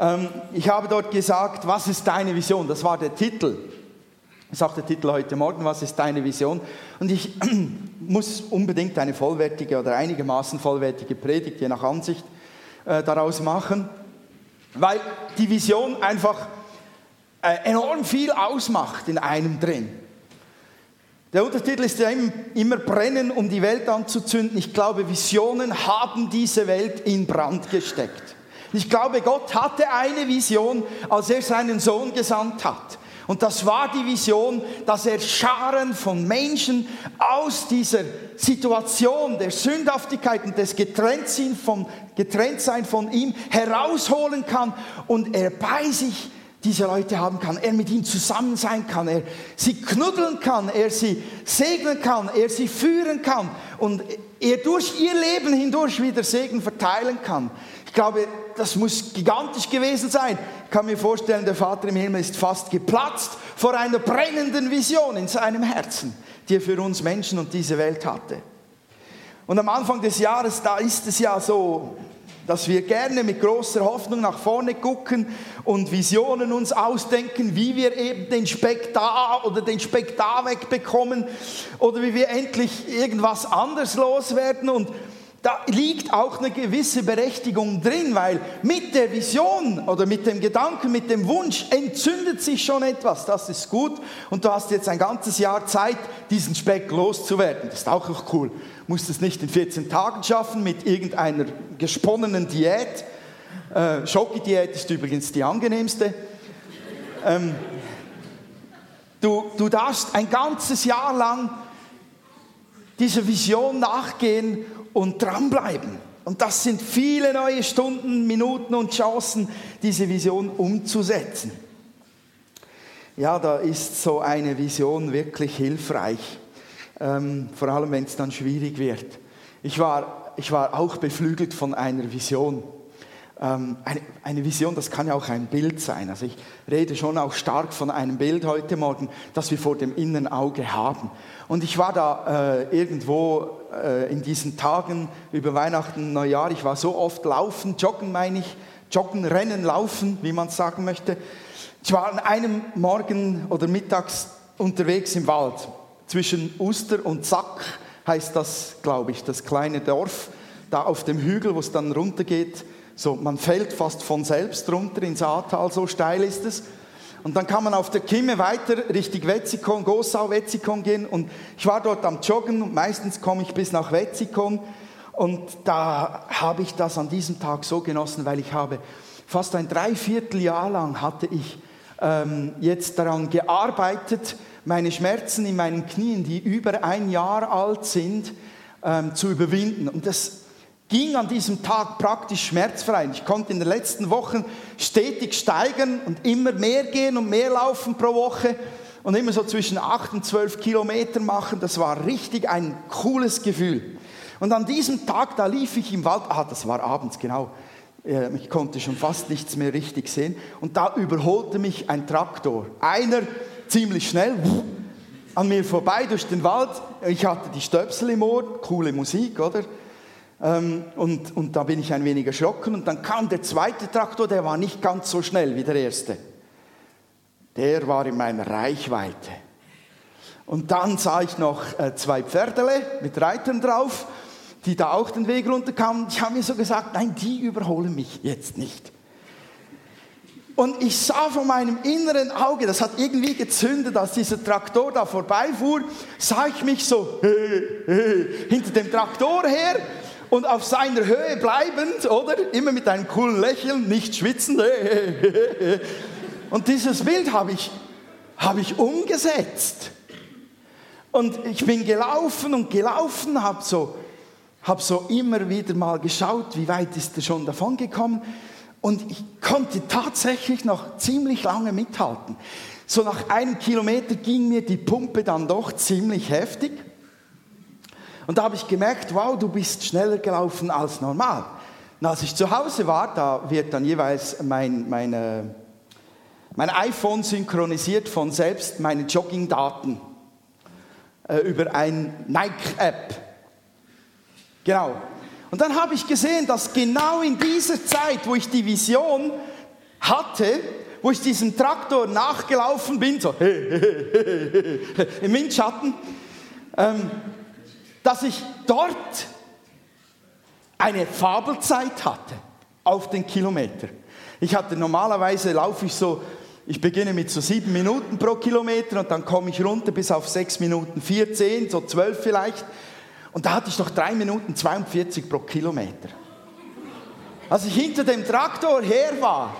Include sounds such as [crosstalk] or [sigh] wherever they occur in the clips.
Ähm, ich habe dort gesagt, was ist deine Vision? Das war der Titel. Ich sage der Titel heute Morgen, was ist deine Vision? Und ich [clears throat] muss unbedingt eine vollwertige oder einigermaßen vollwertige Predigt, je nach Ansicht, äh, daraus machen, weil die Vision einfach äh, enorm viel ausmacht in einem drin. Der Untertitel ist ja immer Brennen, um die Welt anzuzünden. Ich glaube, Visionen haben diese Welt in Brand gesteckt. Ich glaube, Gott hatte eine Vision, als er seinen Sohn gesandt hat. Und das war die Vision, dass er Scharen von Menschen aus dieser Situation der Sündhaftigkeit und des Getrenntsein von, Getrenntsein von ihm herausholen kann und er bei sich diese Leute haben kann, er mit ihnen zusammen sein kann, er sie knuddeln kann, er sie segnen kann, er sie führen kann und er durch ihr Leben hindurch wieder Segen verteilen kann. Ich glaube, das muss gigantisch gewesen sein. Ich kann mir vorstellen, der Vater im Himmel ist fast geplatzt vor einer brennenden Vision in seinem Herzen, die er für uns Menschen und diese Welt hatte. Und am Anfang des Jahres, da ist es ja so, dass wir gerne mit großer Hoffnung nach vorne gucken und Visionen uns ausdenken, wie wir eben den Speck da oder den Speck da wegbekommen oder wie wir endlich irgendwas anders loswerden und da liegt auch eine gewisse Berechtigung drin, weil mit der Vision oder mit dem Gedanken, mit dem Wunsch entzündet sich schon etwas. Das ist gut. Und du hast jetzt ein ganzes Jahr Zeit, diesen Speck loszuwerden. Das ist auch noch cool. Du musst es nicht in 14 Tagen schaffen mit irgendeiner gesponnenen Diät. Äh, Schoki-Diät ist übrigens die angenehmste. Ähm, du, du darfst ein ganzes Jahr lang dieser Vision nachgehen und dranbleiben. Und das sind viele neue Stunden, Minuten und Chancen, diese Vision umzusetzen. Ja, da ist so eine Vision wirklich hilfreich, ähm, vor allem wenn es dann schwierig wird. Ich war, ich war auch beflügelt von einer Vision. Ähm, eine, eine, Vision, das kann ja auch ein Bild sein. Also ich rede schon auch stark von einem Bild heute Morgen, das wir vor dem inneren Auge haben. Und ich war da äh, irgendwo äh, in diesen Tagen über Weihnachten, Neujahr, ich war so oft laufen, joggen meine ich, joggen, rennen, laufen, wie man es sagen möchte. Ich war an einem Morgen oder mittags unterwegs im Wald. Zwischen Uster und Zack heißt das, glaube ich, das kleine Dorf, da auf dem Hügel, wo es dann runtergeht so, man fällt fast von selbst runter ins Ahrtal, so steil ist es. Und dann kann man auf der Kimme weiter Richtung Wetzikon, Gossau, Wetzikon gehen. Und ich war dort am Joggen und meistens komme ich bis nach Wetzikon. Und da habe ich das an diesem Tag so genossen, weil ich habe fast ein Dreivierteljahr lang hatte ich ähm, jetzt daran gearbeitet, meine Schmerzen in meinen Knien, die über ein Jahr alt sind, ähm, zu überwinden. Und das ging an diesem Tag praktisch schmerzfrei. Ich konnte in den letzten Wochen stetig steigern und immer mehr gehen und mehr laufen pro Woche und immer so zwischen 8 und 12 Kilometer machen. Das war richtig ein cooles Gefühl. Und an diesem Tag, da lief ich im Wald, ah, das war abends, genau. Äh, ich konnte schon fast nichts mehr richtig sehen. Und da überholte mich ein Traktor. Einer ziemlich schnell, an mir vorbei durch den Wald. Ich hatte die Stöpsel im Ohr, coole Musik, oder? Ähm, und, und da bin ich ein wenig erschrocken. Und dann kam der zweite Traktor, der war nicht ganz so schnell wie der erste. Der war in meiner Reichweite. Und dann sah ich noch äh, zwei Pferdele mit Reitern drauf, die da auch den Weg runterkamen. Ich habe mir so gesagt, nein, die überholen mich jetzt nicht. Und ich sah von meinem inneren Auge, das hat irgendwie gezündet, als dieser Traktor da vorbeifuhr, sah ich mich so [laughs] hinter dem Traktor her und auf seiner Höhe bleibend, oder? Immer mit einem coolen Lächeln, nicht schwitzen. [laughs] Und dieses Bild habe ich, habe ich umgesetzt. Und ich bin gelaufen und gelaufen, habe so, hab so immer wieder mal geschaut, wie weit ist er schon davon gekommen. Und ich konnte tatsächlich noch ziemlich lange mithalten. So nach einem Kilometer ging mir die Pumpe dann doch ziemlich heftig. Und da habe ich gemerkt, wow, du bist schneller gelaufen als normal. Und als ich zu Hause war, da wird dann jeweils mein, meine, mein iPhone synchronisiert von selbst meine Jogging-Daten äh, über ein Nike-App. Genau. Und dann habe ich gesehen, dass genau in dieser Zeit, wo ich die Vision hatte, wo ich diesem Traktor nachgelaufen bin, so [laughs] im Windschatten, ähm, dass ich dort eine Fabelzeit hatte auf den Kilometer. Ich hatte normalerweise laufe ich so, ich beginne mit so sieben Minuten pro Kilometer und dann komme ich runter bis auf sechs Minuten 14, so zwölf vielleicht. Und da hatte ich noch drei Minuten 42 pro Kilometer. Als ich hinter dem Traktor her war,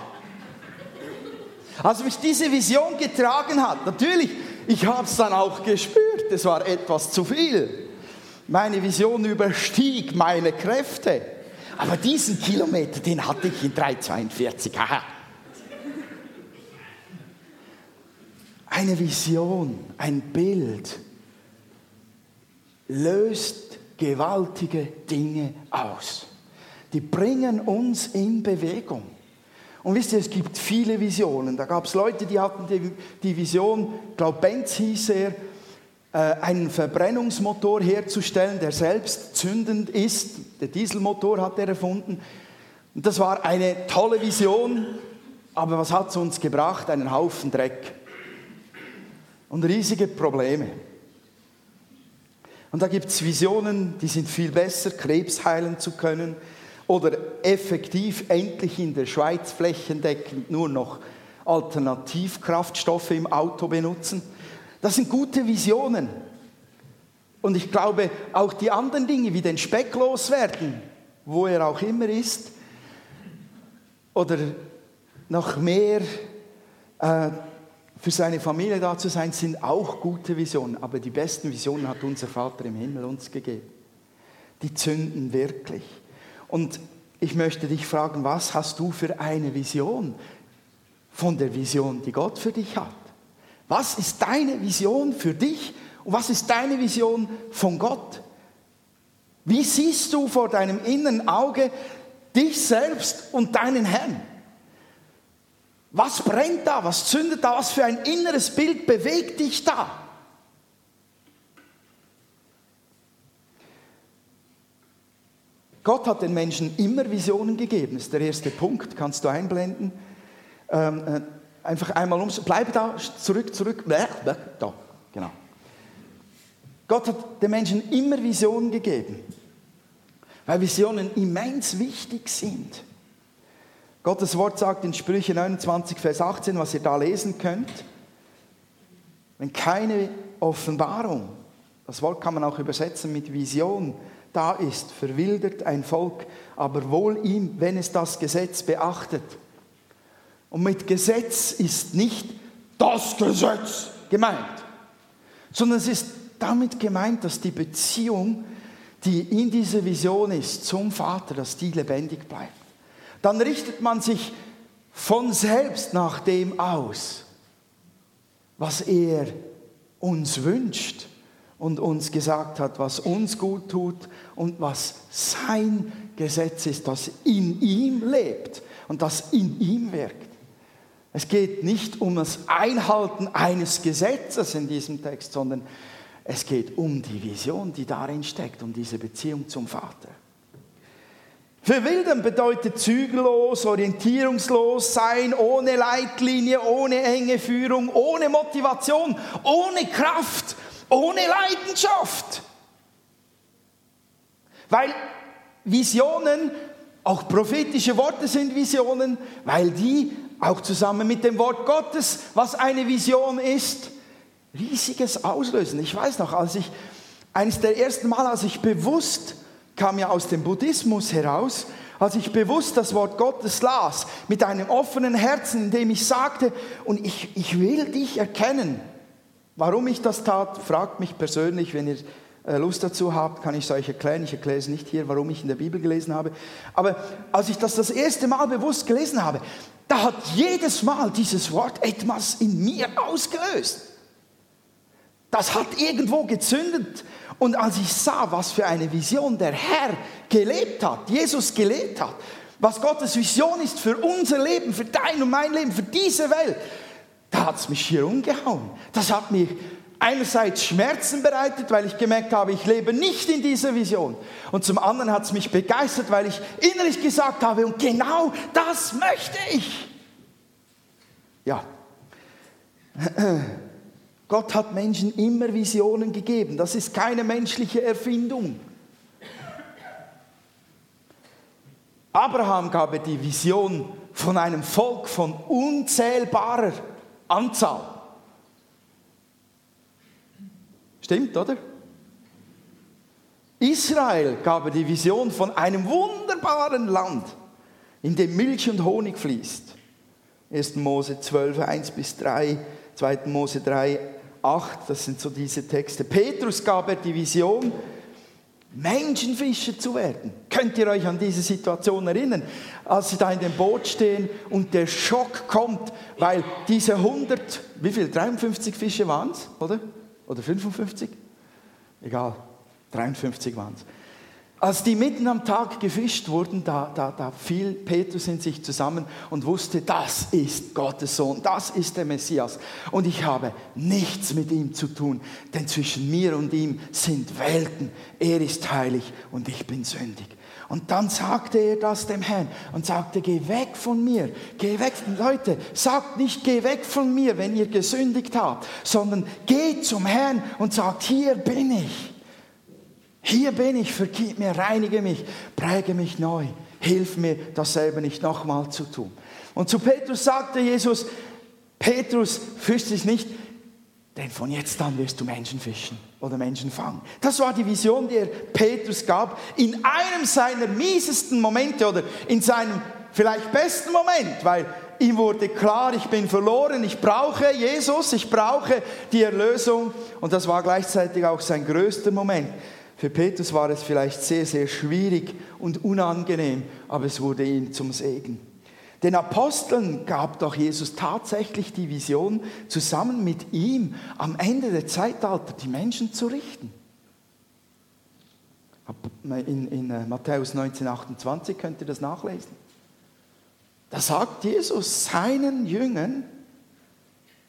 als mich diese Vision getragen hat, natürlich, ich habe es dann auch gespürt, es war etwas zu viel. Meine Vision überstieg meine Kräfte. Aber diesen Kilometer, den hatte ich in 3,42. Aha. Eine Vision, ein Bild löst gewaltige Dinge aus. Die bringen uns in Bewegung. Und wisst ihr, es gibt viele Visionen. Da gab es Leute, die hatten die, die Vision, ich glaube Benz hieß er, einen Verbrennungsmotor herzustellen, der selbst zündend ist. Der Dieselmotor hat er erfunden. Und das war eine tolle Vision, aber was hat es uns gebracht? Einen Haufen Dreck und riesige Probleme. Und da gibt es Visionen, die sind viel besser, Krebs heilen zu können oder effektiv endlich in der Schweiz flächendeckend nur noch Alternativkraftstoffe im Auto benutzen. Das sind gute Visionen. Und ich glaube, auch die anderen Dinge wie den Speck loswerden, wo er auch immer ist, oder noch mehr äh, für seine Familie da zu sein, sind auch gute Visionen. Aber die besten Visionen hat unser Vater im Himmel uns gegeben. Die zünden wirklich. Und ich möchte dich fragen, was hast du für eine Vision von der Vision, die Gott für dich hat? Was ist deine Vision für dich und was ist deine Vision von Gott? Wie siehst du vor deinem inneren Auge dich selbst und deinen Herrn? Was brennt da? Was zündet da? Was für ein inneres Bild bewegt dich da? Gott hat den Menschen immer Visionen gegeben. Das ist der erste Punkt, kannst du einblenden. Ähm, äh, einfach einmal um. Bleib da, zurück, zurück. Da, genau. Gott hat den Menschen immer Visionen gegeben, weil Visionen immens wichtig sind. Gottes Wort sagt in Sprüche 29, Vers 18, was ihr da lesen könnt. Wenn keine Offenbarung, das Wort kann man auch übersetzen mit Vision, da ist, verwildert ein Volk, aber wohl ihm, wenn es das Gesetz beachtet. Und mit Gesetz ist nicht das Gesetz gemeint, sondern es ist damit gemeint, dass die Beziehung, die in dieser Vision ist zum Vater, dass die lebendig bleibt. Dann richtet man sich von selbst nach dem aus, was er uns wünscht und uns gesagt hat, was uns gut tut und was sein Gesetz ist, das in ihm lebt und das in ihm wirkt. Es geht nicht um das Einhalten eines Gesetzes in diesem Text, sondern es geht um die Vision, die darin steckt, um diese Beziehung zum Vater. Verwildern bedeutet zügellos, orientierungslos sein, ohne Leitlinie, ohne enge Führung, ohne Motivation, ohne Kraft, ohne Leidenschaft. Weil Visionen, auch prophetische Worte sind Visionen, weil die auch zusammen mit dem Wort Gottes, was eine Vision ist, riesiges auslösen. Ich weiß noch, als ich eines der ersten Mal, als ich bewusst kam ja aus dem Buddhismus heraus, als ich bewusst das Wort Gottes las, mit einem offenen Herzen, in dem ich sagte, und ich, ich will dich erkennen. Warum ich das tat, fragt mich persönlich, wenn ihr Lust dazu habt, kann ich es euch erklären. Ich erkläre es nicht hier, warum ich in der Bibel gelesen habe. Aber als ich das das erste Mal bewusst gelesen habe, da hat jedes Mal dieses Wort etwas in mir ausgelöst. Das hat irgendwo gezündet. Und als ich sah, was für eine Vision der Herr gelebt hat, Jesus gelebt hat, was Gottes Vision ist für unser Leben, für dein und mein Leben, für diese Welt, da hat es mich hier umgehauen. Das hat mir einerseits Schmerzen bereitet, weil ich gemerkt habe, ich lebe nicht in dieser Vision. Und zum anderen hat es mich begeistert, weil ich innerlich gesagt habe, und genau das möchte ich. Ja. [clears throat] Gott hat Menschen immer Visionen gegeben. Das ist keine menschliche Erfindung. Abraham gab die Vision von einem Volk von unzählbarer Anzahl. Stimmt, oder? Israel gab die Vision von einem wunderbaren Land, in dem Milch und Honig fließt. 1. Mose 12, 1 bis 3, 2. Mose 3, 8, das sind so diese Texte. Petrus gab er die Vision, Menschenfischer zu werden. Könnt ihr euch an diese Situation erinnern, als sie da in dem Boot stehen und der Schock kommt, weil diese 100, wie viel, 53 Fische waren es, oder? Oder 55? Egal, 53 waren es. Als die mitten am Tag gefischt wurden, da, da, da fiel Petrus in sich zusammen und wusste, das ist Gottes Sohn, das ist der Messias. Und ich habe nichts mit ihm zu tun, denn zwischen mir und ihm sind Welten. Er ist heilig und ich bin sündig. Und dann sagte er das dem Herrn und sagte, geh weg von mir, geh weg. Leute, sagt nicht, geh weg von mir, wenn ihr gesündigt habt, sondern geh zum Herrn und sagt, hier bin ich. Hier bin ich, vergib mir, reinige mich, präge mich neu. Hilf mir, dasselbe nicht nochmal zu tun. Und zu Petrus sagte Jesus, Petrus, fürchte dich nicht, denn von jetzt an wirst du Menschen fischen oder Menschen fangen. Das war die Vision, die er Petrus gab, in einem seiner miesesten Momente oder in seinem vielleicht besten Moment, weil ihm wurde klar, ich bin verloren, ich brauche Jesus, ich brauche die Erlösung. Und das war gleichzeitig auch sein größter Moment. Für Petrus war es vielleicht sehr, sehr schwierig und unangenehm, aber es wurde ihm zum Segen. Den Aposteln gab doch Jesus tatsächlich die Vision, zusammen mit ihm am Ende der Zeitalter die Menschen zu richten. In, in äh, Matthäus 19, 28 könnt ihr das nachlesen. Da sagt Jesus seinen Jüngern,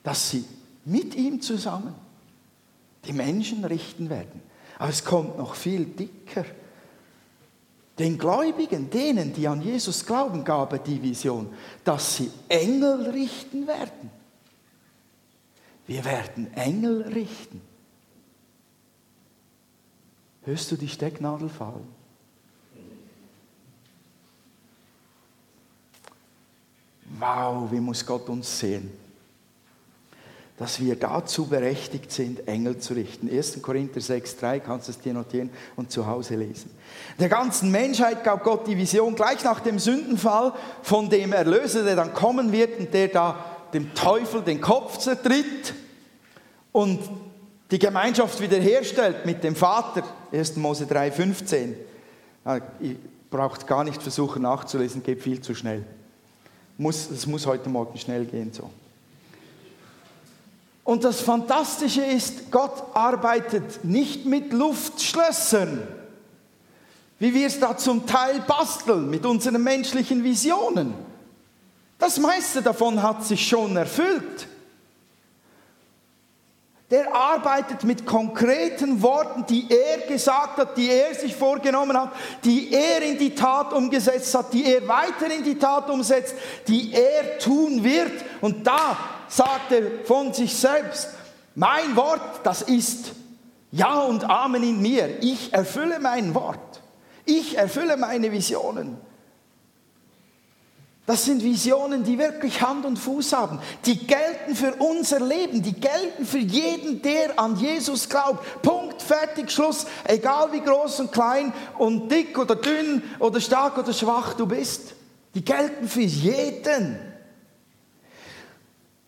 dass sie mit ihm zusammen die Menschen richten werden. Aber es kommt noch viel dicker. Den Gläubigen, denen, die an Jesus glauben, gab er die Vision, dass sie Engel richten werden. Wir werden Engel richten. Hörst du die Stecknadel fallen? Wow, wie muss Gott uns sehen? Dass wir dazu berechtigt sind, Engel zu richten. 1. Korinther 6,3 kannst du es dir notieren und zu Hause lesen. Der ganzen Menschheit gab Gott die Vision gleich nach dem Sündenfall von dem Erlöser, der dann kommen wird und der da dem Teufel den Kopf zertritt und die Gemeinschaft wiederherstellt mit dem Vater. 1. Mose 3,15. Ah, ihr braucht gar nicht versuchen nachzulesen, geht viel zu schnell. Es muss heute Morgen schnell gehen so. Und das Fantastische ist, Gott arbeitet nicht mit Luftschlössern, wie wir es da zum Teil basteln mit unseren menschlichen Visionen. Das meiste davon hat sich schon erfüllt. Der arbeitet mit konkreten Worten, die er gesagt hat, die er sich vorgenommen hat, die er in die Tat umgesetzt hat, die er weiter in die Tat umsetzt, die er tun wird. Und da sagt er von sich selbst, mein Wort, das ist Ja und Amen in mir. Ich erfülle mein Wort. Ich erfülle meine Visionen. Das sind Visionen, die wirklich Hand und Fuß haben. Die gelten für unser Leben. Die gelten für jeden, der an Jesus glaubt. Punkt, fertig, Schluss. Egal wie groß und klein und dick oder dünn oder stark oder schwach du bist. Die gelten für jeden.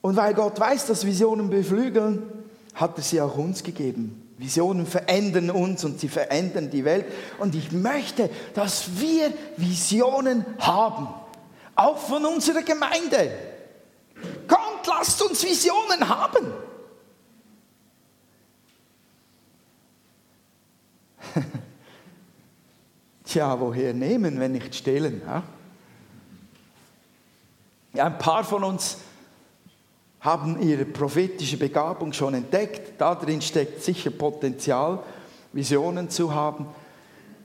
Und weil Gott weiß, dass Visionen beflügeln, hat er sie auch uns gegeben. Visionen verändern uns und sie verändern die Welt. Und ich möchte, dass wir Visionen haben. Auch von unserer Gemeinde. Kommt, lasst uns Visionen haben. [laughs] Tja, woher nehmen, wenn nicht stehlen? Ja? ein paar von uns haben ihre prophetische Begabung schon entdeckt. Darin steckt sicher Potenzial, Visionen zu haben.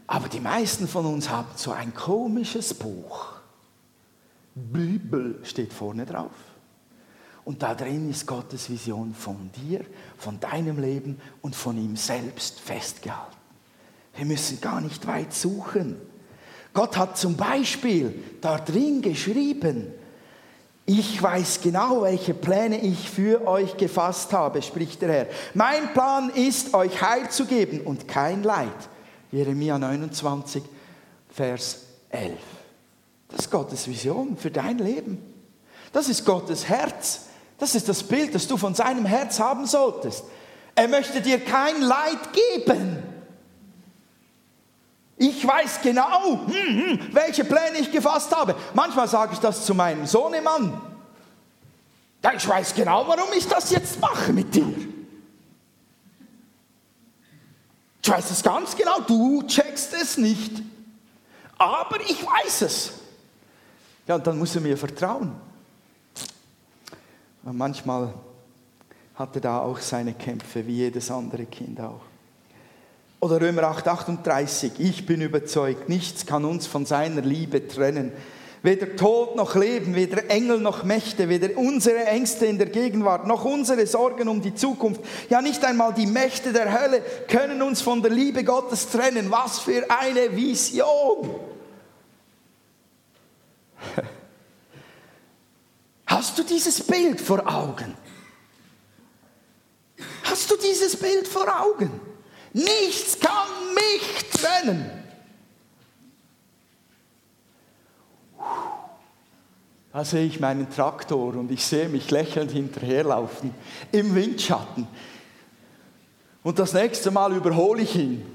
Aber die meisten von uns haben so ein komisches Buch. Bibel steht vorne drauf. Und da drin ist Gottes Vision von dir, von deinem Leben und von ihm selbst festgehalten. Wir müssen gar nicht weit suchen. Gott hat zum Beispiel da drin geschrieben, ich weiß genau, welche Pläne ich für euch gefasst habe, spricht der Herr. Mein Plan ist, euch Heil zu geben und kein Leid. Jeremia 29, Vers 11. Das ist Gottes Vision für dein Leben. Das ist Gottes Herz. Das ist das Bild, das du von seinem Herz haben solltest. Er möchte dir kein Leid geben. Ich weiß genau, hm, hm, welche Pläne ich gefasst habe. Manchmal sage ich das zu meinem Sohnemann. Ich weiß genau, warum ich das jetzt mache mit dir. Ich weiß es ganz genau, du checkst es nicht. Aber ich weiß es. Ja, und dann muss er mir vertrauen. Und manchmal hat er da auch seine Kämpfe, wie jedes andere Kind auch. Oder Römer 8, 38, ich bin überzeugt, nichts kann uns von seiner Liebe trennen. Weder Tod noch Leben, weder Engel noch Mächte, weder unsere Ängste in der Gegenwart, noch unsere Sorgen um die Zukunft, ja nicht einmal die Mächte der Hölle können uns von der Liebe Gottes trennen. Was für eine Vision! [laughs] Hast du dieses Bild vor Augen? Hast du dieses Bild vor Augen? Nichts kann mich trennen. Da sehe ich meinen Traktor und ich sehe mich lächelnd hinterherlaufen im Windschatten. Und das nächste Mal überhole ich ihn.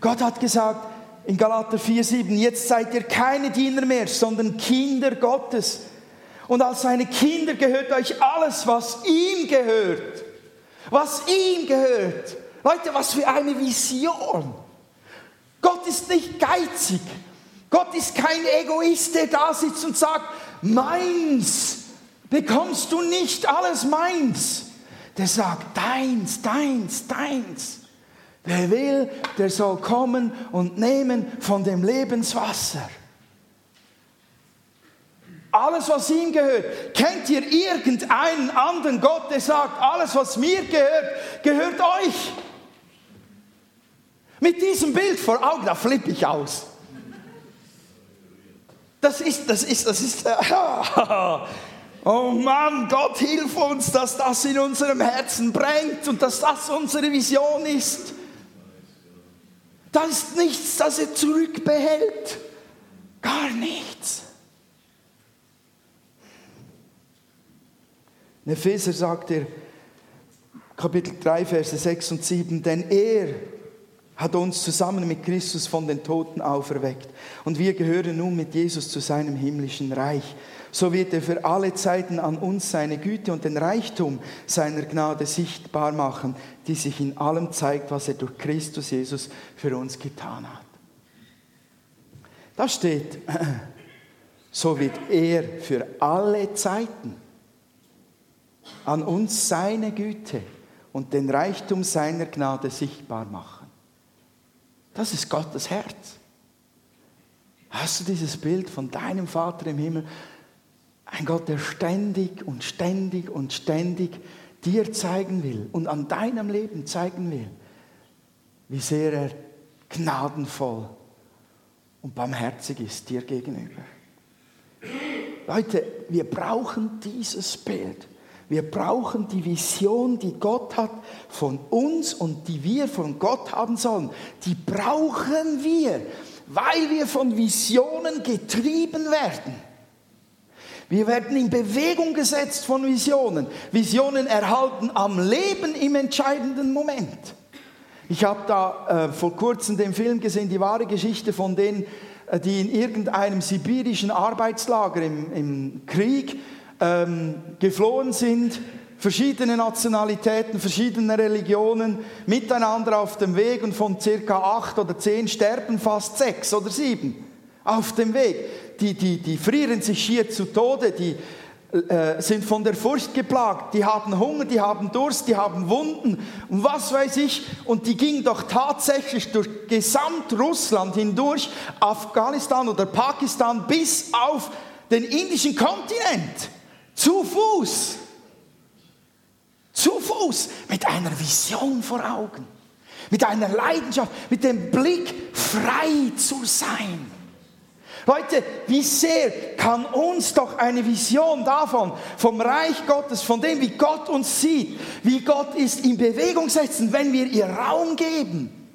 Gott hat gesagt in Galater 4,7, jetzt seid ihr keine Diener mehr, sondern Kinder Gottes. Und als seine Kinder gehört euch alles, was ihm gehört was ihm gehört. Leute, was für eine Vision. Gott ist nicht geizig. Gott ist kein Egoist, der da sitzt und sagt, meins bekommst du nicht, alles meins. Der sagt, deins, deins, deins. Wer will, der soll kommen und nehmen von dem Lebenswasser. Alles, was ihm gehört. Kennt ihr irgendeinen anderen Gott, der sagt, alles, was mir gehört, gehört euch? Mit diesem Bild vor Augen, da flippe ich aus. Das ist, das ist, das ist, [laughs] oh Mann, Gott hilf uns, dass das in unserem Herzen brennt und dass das unsere Vision ist. Da ist nichts, das er zurückbehält. Gar nichts. In Epheser sagt er, Kapitel 3, Verse 6 und 7, denn er hat uns zusammen mit Christus von den Toten auferweckt. Und wir gehören nun mit Jesus zu seinem himmlischen Reich. So wird er für alle Zeiten an uns seine Güte und den Reichtum seiner Gnade sichtbar machen, die sich in allem zeigt, was er durch Christus Jesus für uns getan hat. Da steht, [clears throat] so wird er für alle Zeiten an uns seine Güte und den Reichtum seiner Gnade sichtbar machen. Das ist Gottes Herz. Hast du dieses Bild von deinem Vater im Himmel? Ein Gott, der ständig und ständig und ständig dir zeigen will und an deinem Leben zeigen will, wie sehr er gnadenvoll und barmherzig ist dir gegenüber. Leute, wir brauchen dieses Bild. Wir brauchen die Vision, die Gott hat von uns und die wir von Gott haben sollen. Die brauchen wir, weil wir von Visionen getrieben werden. Wir werden in Bewegung gesetzt von Visionen. Visionen erhalten am Leben im entscheidenden Moment. Ich habe da äh, vor kurzem den Film gesehen, die wahre Geschichte von denen, äh, die in irgendeinem sibirischen Arbeitslager im, im Krieg ähm, geflohen sind, verschiedene Nationalitäten, verschiedene Religionen miteinander auf dem Weg und von circa acht oder zehn sterben fast sechs oder sieben auf dem Weg. Die, die, die frieren sich schier zu Tode, die äh, sind von der Furcht geplagt, die haben Hunger, die haben Durst, die haben Wunden und was weiß ich. Und die gingen doch tatsächlich durch gesamt Russland hindurch, Afghanistan oder Pakistan bis auf den indischen Kontinent zu Fuß. Zu Fuß mit einer Vision vor Augen, mit einer Leidenschaft, mit dem Blick frei zu sein. Leute, wie sehr kann uns doch eine Vision davon, vom Reich Gottes, von dem, wie Gott uns sieht, wie Gott ist, in Bewegung setzen, wenn wir ihr Raum geben.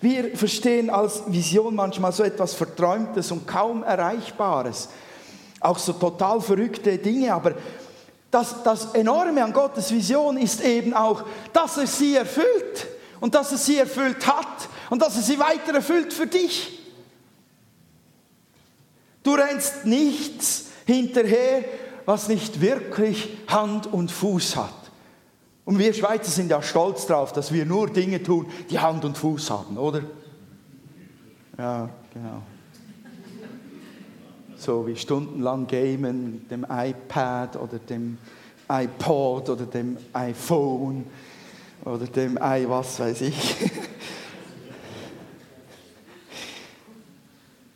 Wir verstehen als Vision manchmal so etwas Verträumtes und kaum Erreichbares. Auch so total verrückte Dinge, aber das, das Enorme an Gottes Vision ist eben auch, dass er sie erfüllt und dass er sie erfüllt hat und dass er sie weiter erfüllt für dich. Du rennst nichts hinterher, was nicht wirklich Hand und Fuß hat. Und wir Schweizer sind ja stolz darauf, dass wir nur Dinge tun, die Hand und Fuß haben, oder? Ja, genau. So wie stundenlang gamen dem iPad oder dem iPod oder dem iPhone oder dem i was weiß ich. [laughs]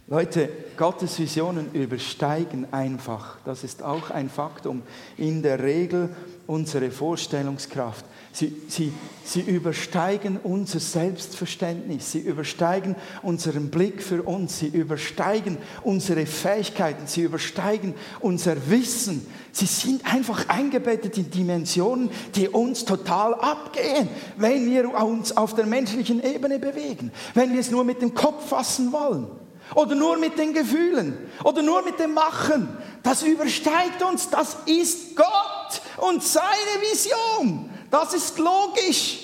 Leute, Gottes Visionen übersteigen einfach, das ist auch ein Faktum, in der Regel unsere Vorstellungskraft. Sie, sie, sie übersteigen unser Selbstverständnis, sie übersteigen unseren Blick für uns, sie übersteigen unsere Fähigkeiten, sie übersteigen unser Wissen. Sie sind einfach eingebettet in Dimensionen, die uns total abgehen, wenn wir uns auf der menschlichen Ebene bewegen, wenn wir es nur mit dem Kopf fassen wollen. Oder nur mit den Gefühlen. Oder nur mit dem Machen. Das übersteigt uns. Das ist Gott und seine Vision. Das ist logisch.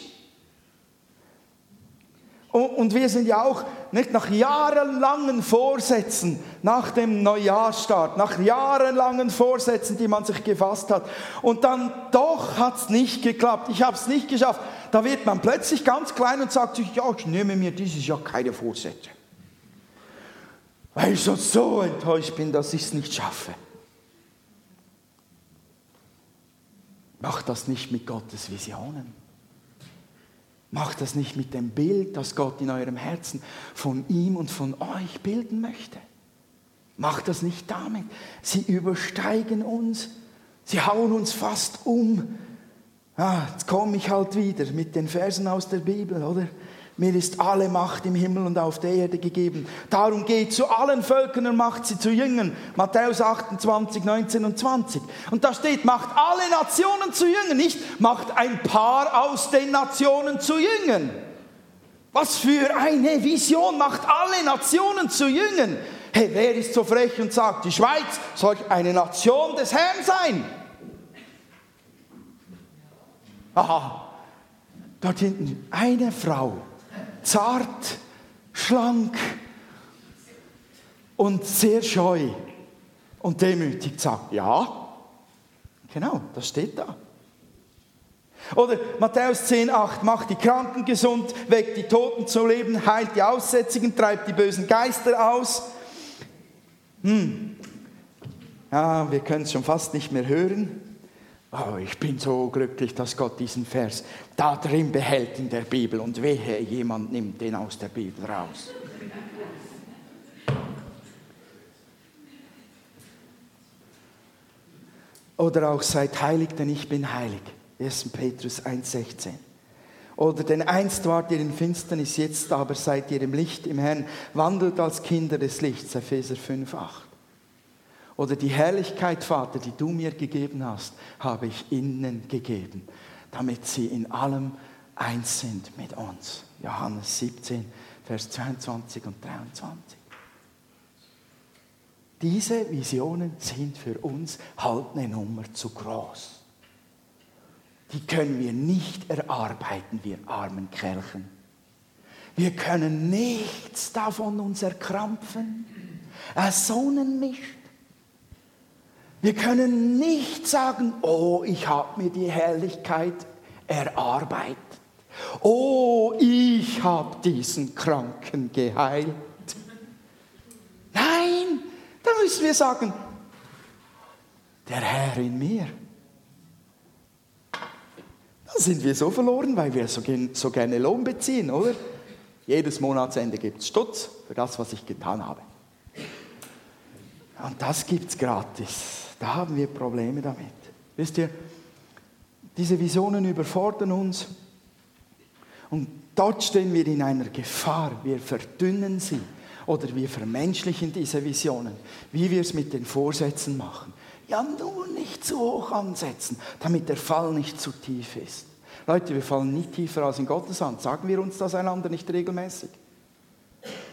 Und wir sind ja auch nicht nach jahrelangen Vorsätzen, nach dem Neujahrsstart, nach jahrelangen Vorsätzen, die man sich gefasst hat. Und dann doch hat es nicht geklappt. Ich habe es nicht geschafft. Da wird man plötzlich ganz klein und sagt sich, ja, ich nehme mir dieses Jahr keine Vorsätze weil ich schon so enttäuscht bin, dass ich es nicht schaffe. Macht das nicht mit Gottes Visionen. Macht das nicht mit dem Bild, das Gott in eurem Herzen von ihm und von euch bilden möchte. Macht das nicht damit. Sie übersteigen uns. Sie hauen uns fast um. Ah, jetzt komme ich halt wieder mit den Versen aus der Bibel, oder? Mir ist alle Macht im Himmel und auf der Erde gegeben. Darum geht zu allen Völkern und macht sie zu Jüngern. Matthäus 28, 19 und 20. Und da steht, macht alle Nationen zu Jüngern, nicht macht ein paar aus den Nationen zu Jüngern. Was für eine Vision, macht alle Nationen zu Jüngern. Hey, wer ist so frech und sagt, die Schweiz soll eine Nation des Herrn sein? Aha, dort hinten eine Frau zart, schlank und sehr scheu und demütig sagt, ja, genau, das steht da. Oder Matthäus 10, 8, macht die Kranken gesund, weckt die Toten zu Leben, heilt die Aussätzigen, treibt die bösen Geister aus. Hm. Ja, wir können es schon fast nicht mehr hören. Oh, ich bin so glücklich, dass Gott diesen Vers da drin behält in der Bibel und wehe, jemand nimmt den aus der Bibel raus. Oder auch seid heilig, denn ich bin heilig. 1. Petrus 1,16. Oder denn einst wart ihr in Finsternis, jetzt aber seid ihr im Licht im Herrn, wandelt als Kinder des Lichts. Epheser 5,8. Oder die Herrlichkeit, Vater, die du mir gegeben hast, habe ich ihnen gegeben, damit sie in allem eins sind mit uns. Johannes 17, Vers 22 und 23. Diese Visionen sind für uns halt eine Nummer zu groß. Die können wir nicht erarbeiten, wir armen Kerlchen. Wir können nichts davon uns erkrampfen. Ersonnen nicht. Wir können nicht sagen, oh, ich habe mir die Herrlichkeit erarbeitet. Oh, ich habe diesen Kranken geheilt. Nein, da müssen wir sagen, der Herr in mir. Da sind wir so verloren, weil wir so, so gerne Lohn beziehen, oder? Jedes Monatsende gibt es Stutz für das, was ich getan habe. Und das gibt es gratis. Da haben wir Probleme damit. Wisst ihr, diese Visionen überfordern uns und dort stehen wir in einer Gefahr. Wir verdünnen sie oder wir vermenschlichen diese Visionen, wie wir es mit den Vorsätzen machen. Ja, nur nicht zu hoch ansetzen, damit der Fall nicht zu tief ist. Leute, wir fallen nicht tiefer als in Gottes Hand. Sagen wir uns das einander nicht regelmäßig?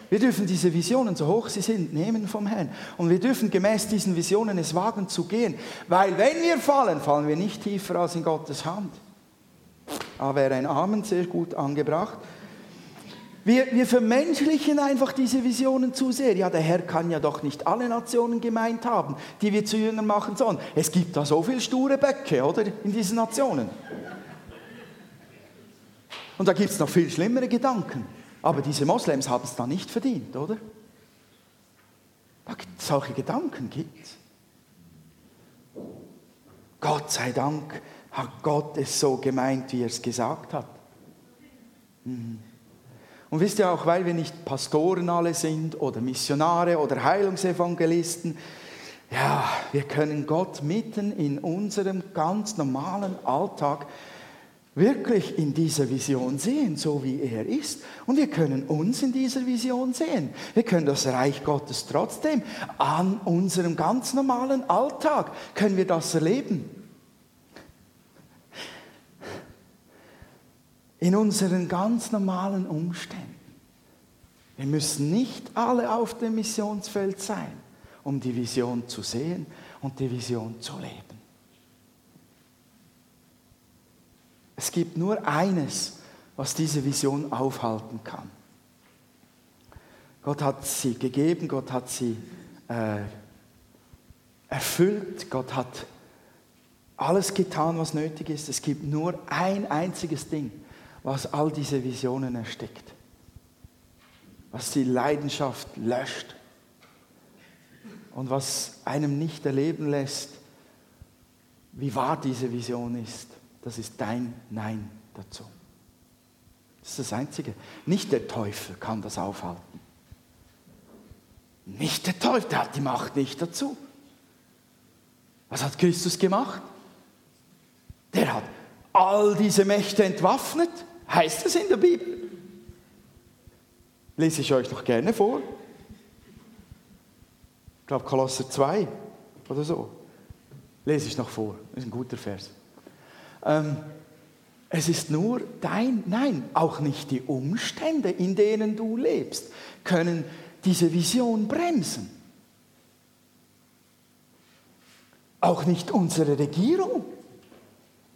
Wir dürfen diese Visionen, so hoch sie sind, nehmen vom Herrn. Und wir dürfen gemäß diesen Visionen es wagen zu gehen. Weil wenn wir fallen, fallen wir nicht tiefer als in Gottes Hand. Da wäre ein Amen sehr gut angebracht. Wir, wir vermenschlichen einfach diese Visionen zu sehr. Ja, der Herr kann ja doch nicht alle Nationen gemeint haben, die wir zu Jüngern machen sollen. Es gibt da so viele sture Böcke, oder, in diesen Nationen. Und da gibt es noch viel schlimmere Gedanken. Aber diese Moslems haben es da nicht verdient, oder? Solche Gedanken gibt es. Gott sei Dank hat Gott es so gemeint, wie er es gesagt hat. Mhm. Und wisst ihr auch, weil wir nicht Pastoren alle sind oder Missionare oder Heilungsevangelisten, ja, wir können Gott mitten in unserem ganz normalen Alltag wirklich in dieser Vision sehen, so wie er ist. Und wir können uns in dieser Vision sehen. Wir können das Reich Gottes trotzdem an unserem ganz normalen Alltag, können wir das erleben. In unseren ganz normalen Umständen. Wir müssen nicht alle auf dem Missionsfeld sein, um die Vision zu sehen und die Vision zu leben. Es gibt nur eines, was diese Vision aufhalten kann. Gott hat sie gegeben, Gott hat sie äh, erfüllt, Gott hat alles getan, was nötig ist. Es gibt nur ein einziges Ding, was all diese Visionen erstickt, was die Leidenschaft löscht und was einem nicht erleben lässt, wie wahr diese Vision ist das ist dein Nein dazu. Das ist das Einzige. Nicht der Teufel kann das aufhalten. Nicht der Teufel, der hat die Macht nicht dazu. Was hat Christus gemacht? Der hat all diese Mächte entwaffnet, heißt es in der Bibel. Lese ich euch noch gerne vor. Ich glaube Kolosser 2 oder so. Lese ich noch vor. Das ist ein guter Vers. Ähm, es ist nur dein, nein, auch nicht die Umstände, in denen du lebst, können diese Vision bremsen. Auch nicht unsere Regierung,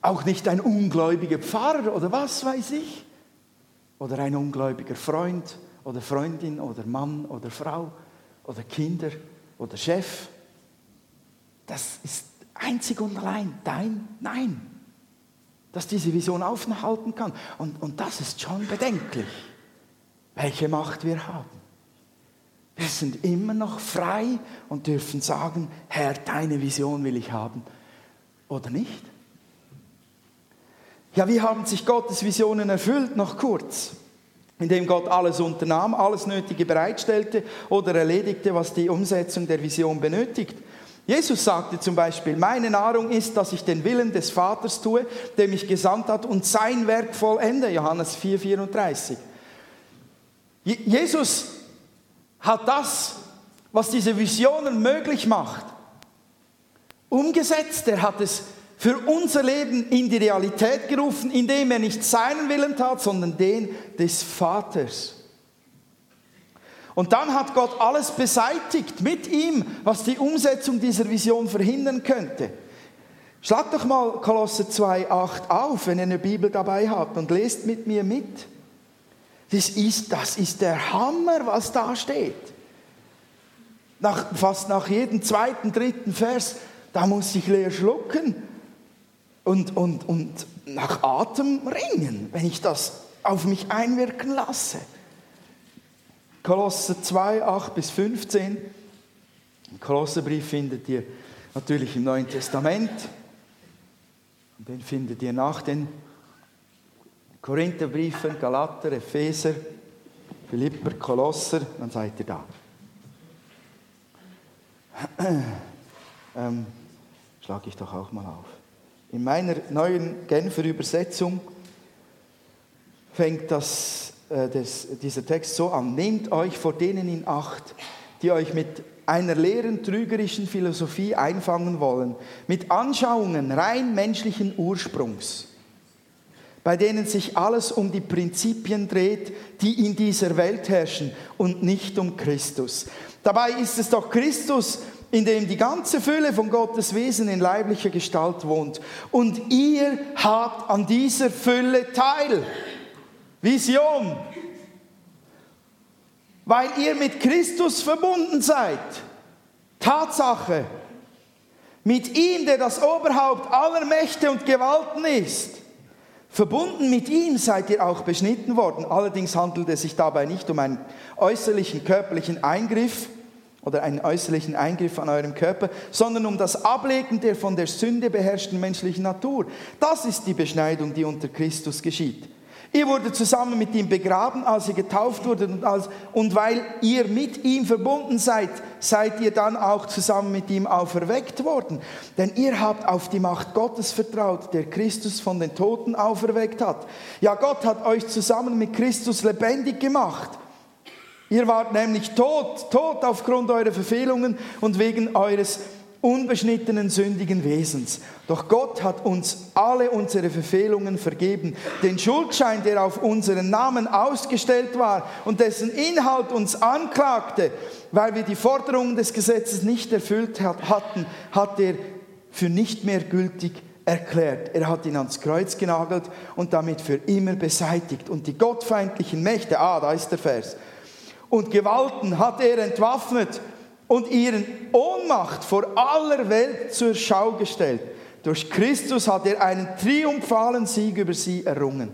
auch nicht ein ungläubiger Pfarrer oder was weiß ich, oder ein ungläubiger Freund oder Freundin oder Mann oder Frau oder Kinder oder Chef. Das ist einzig und allein dein Nein dass diese Vision aufhalten kann. Und, und das ist schon bedenklich, welche Macht wir haben. Wir sind immer noch frei und dürfen sagen, Herr, deine Vision will ich haben oder nicht. Ja, wie haben sich Gottes Visionen erfüllt? Noch kurz. Indem Gott alles unternahm, alles Nötige bereitstellte oder erledigte, was die Umsetzung der Vision benötigt. Jesus sagte zum Beispiel, meine Nahrung ist, dass ich den Willen des Vaters tue, der mich gesandt hat und sein Werk vollende. Johannes 4, 34. Jesus hat das, was diese Visionen möglich macht, umgesetzt. Er hat es für unser Leben in die Realität gerufen, indem er nicht seinen Willen tat, sondern den des Vaters. Und dann hat Gott alles beseitigt mit ihm, was die Umsetzung dieser Vision verhindern könnte. Schlag doch mal Kolosse 2,8 auf, wenn ihr eine Bibel dabei habt und lest mit mir mit. Das ist, das ist der Hammer, was da steht. Nach, fast nach jedem zweiten, dritten Vers, da muss ich leer schlucken und, und, und nach Atem ringen, wenn ich das auf mich einwirken lasse. Kolosser 2, 8 bis 15. Den Kolosserbrief findet ihr natürlich im Neuen Testament. Den findet ihr nach den Korintherbriefen, Galater, Epheser, Philipper, Kolosser, dann seid ihr da. ähm, schlage ich doch auch mal auf. In meiner neuen Genfer Übersetzung fängt das, äh, das, dieser Text so an. Nehmt euch vor denen in Acht, die euch mit einer leeren, trügerischen Philosophie einfangen wollen, mit Anschauungen rein menschlichen Ursprungs, bei denen sich alles um die Prinzipien dreht, die in dieser Welt herrschen und nicht um Christus. Dabei ist es doch Christus, in dem die ganze Fülle von Gottes Wesen in leiblicher Gestalt wohnt. Und ihr habt an dieser Fülle teil. Vision. Weil ihr mit Christus verbunden seid. Tatsache. Mit ihm, der das Oberhaupt aller Mächte und Gewalten ist. Verbunden mit ihm seid ihr auch beschnitten worden. Allerdings handelt es sich dabei nicht um einen äußerlichen körperlichen Eingriff, oder einen äußerlichen Eingriff an eurem Körper, sondern um das Ablegen der von der Sünde beherrschten menschlichen Natur. Das ist die Beschneidung, die unter Christus geschieht. Ihr wurde zusammen mit ihm begraben, als ihr getauft wurdet und, als, und weil ihr mit ihm verbunden seid, seid ihr dann auch zusammen mit ihm auferweckt worden. Denn ihr habt auf die Macht Gottes vertraut, der Christus von den Toten auferweckt hat. Ja, Gott hat euch zusammen mit Christus lebendig gemacht Ihr wart nämlich tot, tot aufgrund eurer Verfehlungen und wegen eures unbeschnittenen, sündigen Wesens. Doch Gott hat uns alle unsere Verfehlungen vergeben. Den Schuldschein, der auf unseren Namen ausgestellt war und dessen Inhalt uns anklagte, weil wir die Forderungen des Gesetzes nicht erfüllt hatten, hat er für nicht mehr gültig erklärt. Er hat ihn ans Kreuz genagelt und damit für immer beseitigt. Und die gottfeindlichen Mächte, ah, da ist der Vers, und Gewalten hat er entwaffnet und ihren Ohnmacht vor aller Welt zur Schau gestellt. Durch Christus hat er einen triumphalen Sieg über sie errungen.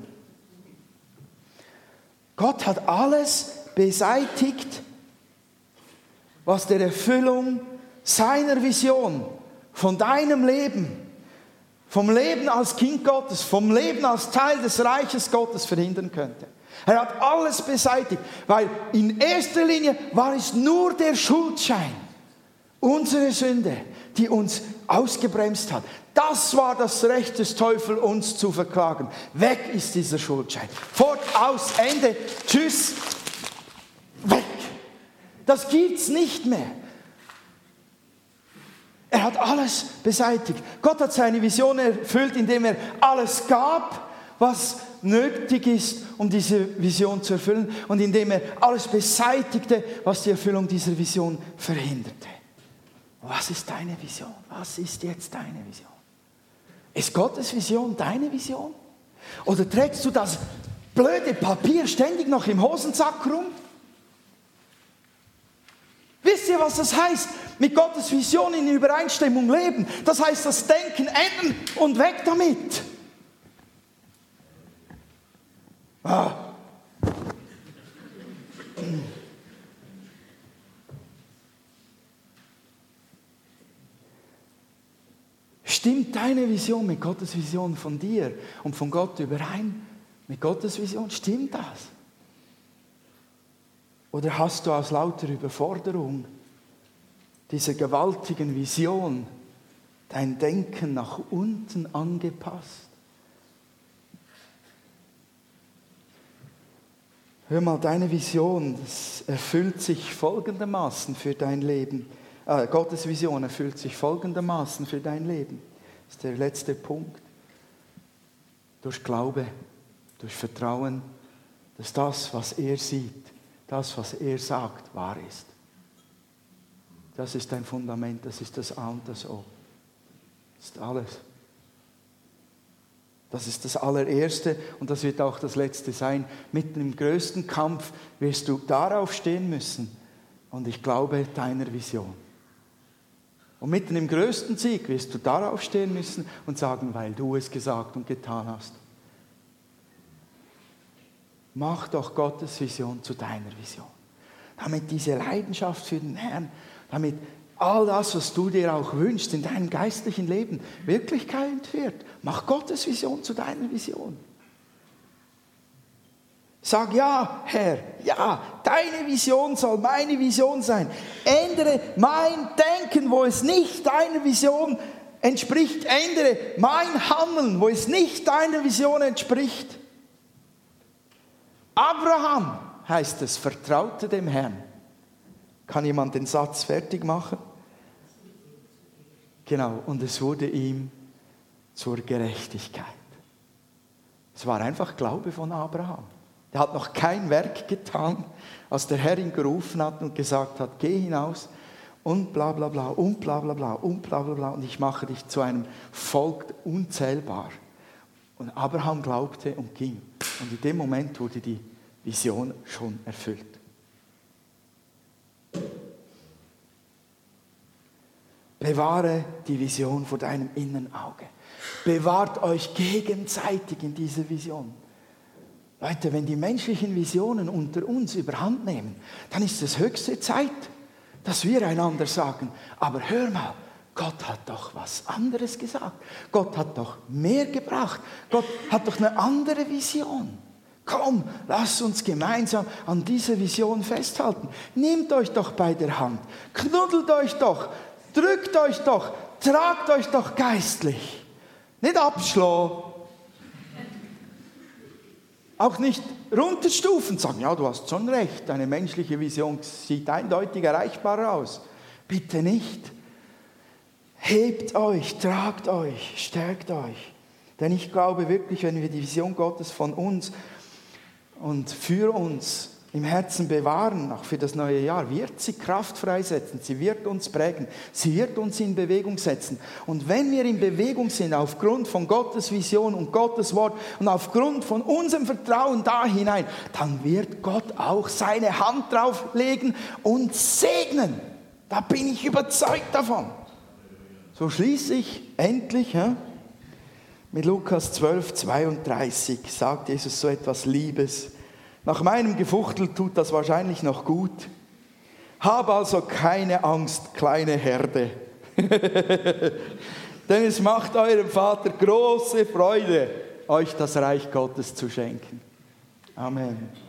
Gott hat alles beseitigt, was der Erfüllung seiner Vision von deinem Leben, vom Leben als Kind Gottes, vom Leben als Teil des Reiches Gottes verhindern könnte. Er hat alles beseitigt, weil in erster Linie war es nur der Schuldschein, unsere Sünde, die uns ausgebremst hat. Das war das Recht des Teufels, uns zu verklagen. Weg ist dieser Schuldschein. Fort, aus, Ende, tschüss, weg. Das gibt's nicht mehr. Er hat alles beseitigt. Gott hat seine Vision erfüllt, indem er alles gab, was nötig ist, um diese Vision zu erfüllen und indem er alles beseitigte, was die Erfüllung dieser Vision verhinderte. Was ist deine Vision? Was ist jetzt deine Vision? Ist Gottes Vision deine Vision? Oder trägst du das blöde Papier ständig noch im Hosensack rum? Wisst ihr, was das heißt? Mit Gottes Vision in Übereinstimmung leben. Das heißt, das Denken ändern und weg damit. Ah. Stimmt deine Vision mit Gottes Vision von dir und von Gott überein? Mit Gottes Vision, stimmt das? Oder hast du aus lauter Überforderung dieser gewaltigen Vision dein Denken nach unten angepasst? Hör mal, deine Vision, erfüllt sich folgendermaßen für dein Leben. Äh, Gottes Vision erfüllt sich folgendermaßen für dein Leben. Das ist der letzte Punkt. Durch Glaube, durch Vertrauen, dass das, was er sieht, das, was er sagt, wahr ist. Das ist dein Fundament, das ist das A und das O. Das ist alles. Das ist das allererste und das wird auch das letzte sein. Mitten im größten Kampf wirst du darauf stehen müssen und ich glaube deiner Vision. Und mitten im größten Sieg wirst du darauf stehen müssen und sagen, weil du es gesagt und getan hast. Mach doch Gottes Vision zu deiner Vision. Damit diese Leidenschaft für den Herrn, damit all das, was du dir auch wünschst in deinem geistlichen Leben, Wirklichkeit wird. Mach Gottes Vision zu deiner Vision. Sag ja, Herr, ja, deine Vision soll meine Vision sein. Ändere mein Denken, wo es nicht deiner Vision entspricht. Ändere mein Handeln, wo es nicht deiner Vision entspricht. Abraham, heißt es, vertraute dem Herrn. Kann jemand den Satz fertig machen? Genau, und es wurde ihm zur Gerechtigkeit. Es war einfach Glaube von Abraham. Er hat noch kein Werk getan, als der Herr ihn gerufen hat und gesagt hat, geh hinaus und bla bla bla und bla bla bla und bla bla bla und ich mache dich zu einem Volk unzählbar. Und Abraham glaubte und ging. Und in dem Moment wurde die Vision schon erfüllt. Bewahre die Vision vor deinem inneren Auge. Bewahrt euch gegenseitig in dieser Vision. Leute, wenn die menschlichen Visionen unter uns überhand nehmen, dann ist es höchste Zeit, dass wir einander sagen, aber hör mal, Gott hat doch was anderes gesagt. Gott hat doch mehr gebracht. Gott hat doch eine andere Vision. Komm, lasst uns gemeinsam an dieser Vision festhalten. Nehmt euch doch bei der Hand, knuddelt euch doch, drückt euch doch, tragt euch doch geistlich. Nicht abschlagen. Auch nicht runterstufen, sagen, ja, du hast schon recht, deine menschliche Vision sieht eindeutig erreichbar aus. Bitte nicht. Hebt euch, tragt euch, stärkt euch. Denn ich glaube wirklich, wenn wir die Vision Gottes von uns und für uns im Herzen bewahren, auch für das neue Jahr, wird sie Kraft freisetzen, sie wird uns prägen, sie wird uns in Bewegung setzen. Und wenn wir in Bewegung sind, aufgrund von Gottes Vision und Gottes Wort und aufgrund von unserem Vertrauen da hinein, dann wird Gott auch seine Hand drauflegen und segnen. Da bin ich überzeugt davon. So schließe ich endlich ja, mit Lukas 12, 32, sagt Jesus so etwas Liebes. Nach meinem Gefuchtel tut das wahrscheinlich noch gut. Hab also keine Angst, kleine Herde. [laughs] Denn es macht eurem Vater große Freude, euch das Reich Gottes zu schenken. Amen.